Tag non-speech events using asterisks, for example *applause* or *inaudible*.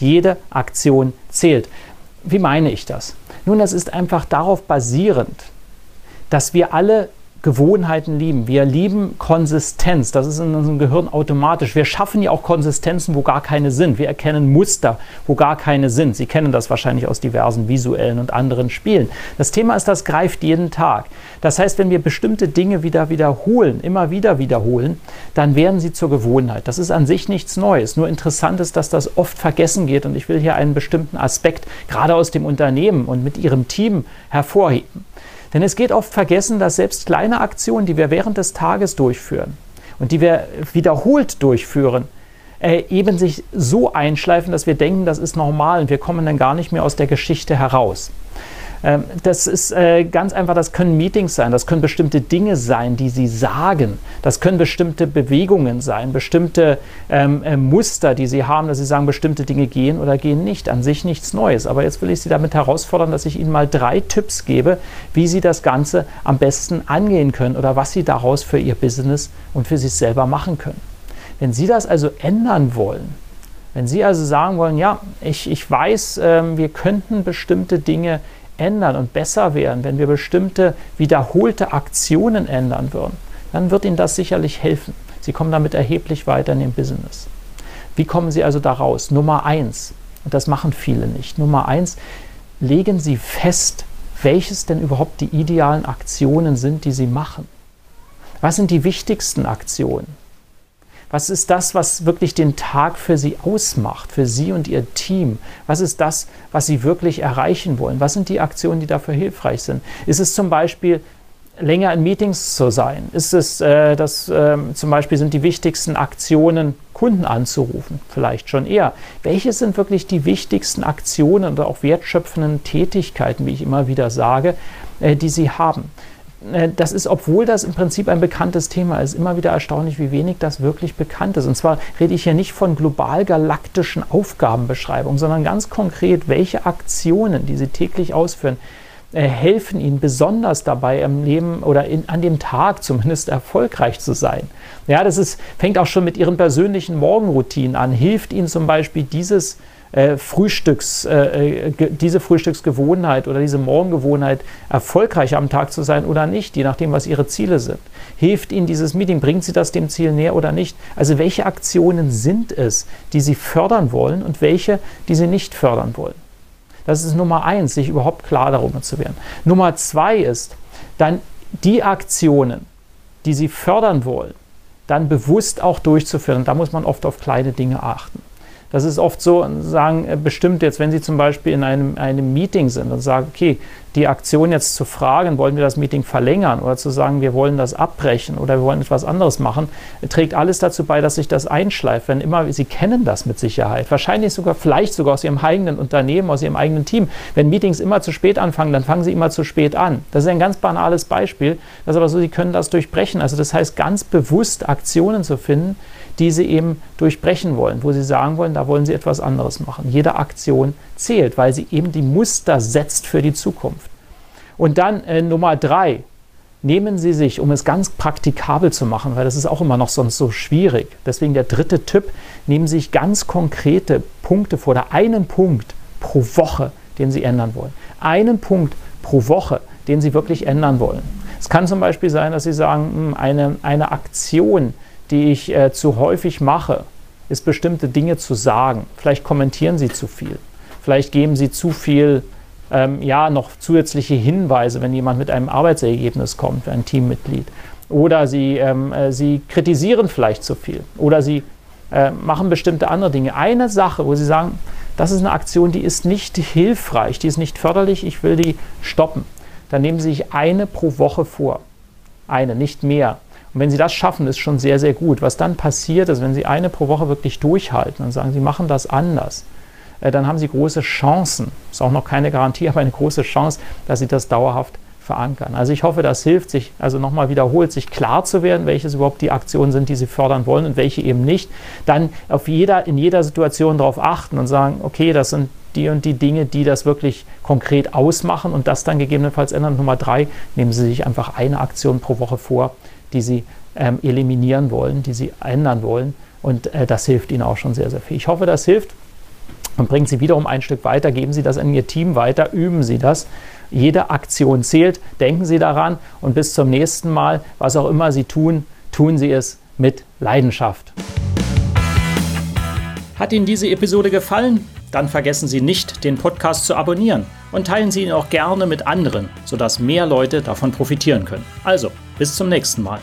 Jede Aktion zählt. Wie meine ich das? Nun, das ist einfach darauf basierend, dass wir alle Gewohnheiten lieben. Wir lieben Konsistenz. Das ist in unserem Gehirn automatisch. Wir schaffen ja auch Konsistenzen, wo gar keine sind. Wir erkennen Muster, wo gar keine sind. Sie kennen das wahrscheinlich aus diversen visuellen und anderen Spielen. Das Thema ist, das greift jeden Tag. Das heißt, wenn wir bestimmte Dinge wieder wiederholen, immer wieder wiederholen, dann werden sie zur Gewohnheit. Das ist an sich nichts Neues. Nur interessant ist, dass das oft vergessen geht. Und ich will hier einen bestimmten Aspekt gerade aus dem Unternehmen und mit Ihrem Team hervorheben. Denn es geht oft vergessen, dass selbst kleine Aktionen, die wir während des Tages durchführen und die wir wiederholt durchführen, äh, eben sich so einschleifen, dass wir denken, das ist normal und wir kommen dann gar nicht mehr aus der Geschichte heraus. Ähm, das ist äh, ganz einfach, das können Meetings sein, das können bestimmte Dinge sein, die Sie sagen, das können bestimmte Bewegungen sein, bestimmte ähm, äh, Muster, die Sie haben, dass Sie sagen, bestimmte Dinge gehen oder gehen nicht. An sich nichts Neues. Aber jetzt will ich Sie damit herausfordern, dass ich Ihnen mal drei Tipps gebe, wie Sie das Ganze am besten angehen können oder was Sie daraus für Ihr Business und für sich selber machen können. Wenn Sie das also ändern wollen, wenn Sie also sagen wollen, ja, ich, ich weiß, äh, wir könnten bestimmte Dinge ändern und besser werden, wenn wir bestimmte wiederholte Aktionen ändern würden, dann wird Ihnen das sicherlich helfen. Sie kommen damit erheblich weiter in Ihrem Business. Wie kommen Sie also da raus? Nummer eins, und das machen viele nicht. Nummer eins, legen Sie fest, welches denn überhaupt die idealen Aktionen sind, die Sie machen. Was sind die wichtigsten Aktionen? Was ist das, was wirklich den Tag für Sie ausmacht, für Sie und Ihr Team? Was ist das, was Sie wirklich erreichen wollen? Was sind die Aktionen, die dafür hilfreich sind? Ist es zum Beispiel länger in Meetings zu sein? Ist es, äh, dass äh, zum Beispiel sind die wichtigsten Aktionen, Kunden anzurufen? Vielleicht schon eher. Welche sind wirklich die wichtigsten Aktionen oder auch wertschöpfenden Tätigkeiten, wie ich immer wieder sage, äh, die Sie haben? Äh, das ist, obwohl das im Prinzip ein bekanntes Thema ist, immer wieder erstaunlich, wie wenig das wirklich bekannt ist. Und zwar rede ich hier nicht von global galaktischen Aufgabenbeschreibungen, sondern ganz konkret, welche Aktionen, die Sie täglich ausführen, äh, helfen Ihnen besonders dabei, im Leben oder in, an dem Tag zumindest erfolgreich zu sein. Ja, das ist, fängt auch schon mit Ihren persönlichen Morgenroutinen an. Hilft Ihnen zum Beispiel dieses äh, Frühstücks, äh, äh diese Frühstücksgewohnheit oder diese Morgengewohnheit erfolgreich am Tag zu sein oder nicht, je nachdem, was Ihre Ziele sind. Hilft Ihnen dieses Meeting, bringt Sie das dem Ziel näher oder nicht? Also welche Aktionen sind es, die Sie fördern wollen und welche, die Sie nicht fördern wollen? Das ist Nummer eins, sich überhaupt klar darüber zu werden. Nummer zwei ist dann die Aktionen, die Sie fördern wollen, dann bewusst auch durchzuführen. Da muss man oft auf kleine Dinge achten. Das ist oft so, sagen äh, bestimmt jetzt, wenn Sie zum Beispiel in einem, einem Meeting sind und sagen, okay, die Aktion jetzt zu fragen, wollen wir das Meeting verlängern oder zu sagen, wir wollen das abbrechen oder wir wollen etwas anderes machen, trägt alles dazu bei, dass sich das einschleift. Wenn immer, Sie kennen das mit Sicherheit, wahrscheinlich sogar, vielleicht sogar aus Ihrem eigenen Unternehmen, aus Ihrem eigenen Team. Wenn Meetings immer zu spät anfangen, dann fangen Sie immer zu spät an. Das ist ein ganz banales Beispiel. Das ist aber so, Sie können das durchbrechen. Also das heißt, ganz bewusst Aktionen zu finden, die sie eben durchbrechen wollen, wo sie sagen wollen, da wollen sie etwas anderes machen. Jede Aktion zählt, weil sie eben die Muster setzt für die Zukunft. Und dann äh, Nummer drei, nehmen Sie sich, um es ganz praktikabel zu machen, weil das ist auch immer noch sonst so schwierig. Deswegen der dritte Tipp, nehmen Sie sich ganz konkrete Punkte vor, oder einen Punkt pro Woche, den Sie ändern wollen. Einen Punkt pro Woche, den Sie wirklich ändern wollen. Es kann zum Beispiel sein, dass Sie sagen, hm, eine, eine Aktion, die ich äh, zu häufig mache, ist bestimmte Dinge zu sagen. Vielleicht kommentieren Sie zu viel. Vielleicht geben Sie zu viel, ähm, ja, noch zusätzliche Hinweise, wenn jemand mit einem Arbeitsergebnis kommt, ein Teammitglied. Oder Sie, ähm, äh, Sie kritisieren vielleicht zu viel. Oder Sie äh, machen bestimmte andere Dinge. Eine Sache, wo Sie sagen, das ist eine Aktion, die ist nicht hilfreich, die ist nicht förderlich, ich will die stoppen. Dann nehmen Sie sich eine pro Woche vor. Eine, nicht mehr. Und wenn Sie das schaffen, ist schon sehr, sehr gut. Was dann passiert ist, wenn Sie eine pro Woche wirklich durchhalten und sagen, Sie machen das anders, dann haben Sie große Chancen, ist auch noch keine Garantie, *laughs* aber eine große Chance, dass Sie das dauerhaft verankern. Also ich hoffe, das hilft, sich also nochmal wiederholt, sich klar zu werden, welches überhaupt die Aktionen sind, die Sie fördern wollen und welche eben nicht. Dann auf jeder, in jeder Situation darauf achten und sagen, okay, das sind die und die Dinge, die das wirklich konkret ausmachen und das dann gegebenenfalls ändern. Nummer drei, nehmen Sie sich einfach eine Aktion pro Woche vor, die Sie ähm, eliminieren wollen, die Sie ändern wollen. Und äh, das hilft Ihnen auch schon sehr, sehr viel. Ich hoffe, das hilft und bringt Sie wiederum ein Stück weiter. Geben Sie das an Ihr Team weiter, üben Sie das. Jede Aktion zählt. Denken Sie daran und bis zum nächsten Mal, was auch immer Sie tun, tun Sie es mit Leidenschaft. Hat Ihnen diese Episode gefallen? Dann vergessen Sie nicht, den Podcast zu abonnieren und teilen Sie ihn auch gerne mit anderen, sodass mehr Leute davon profitieren können. Also, bis zum nächsten Mal.